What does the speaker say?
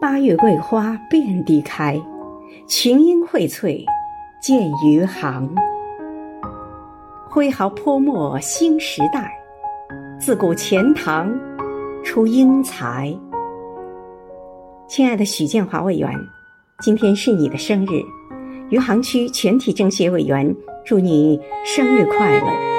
八月桂花遍地开，群英荟萃见余杭。挥毫泼墨新时代，自古钱塘出英才。亲爱的许建华委员，今天是你的生日，余杭区全体政协委员，祝你生日快乐。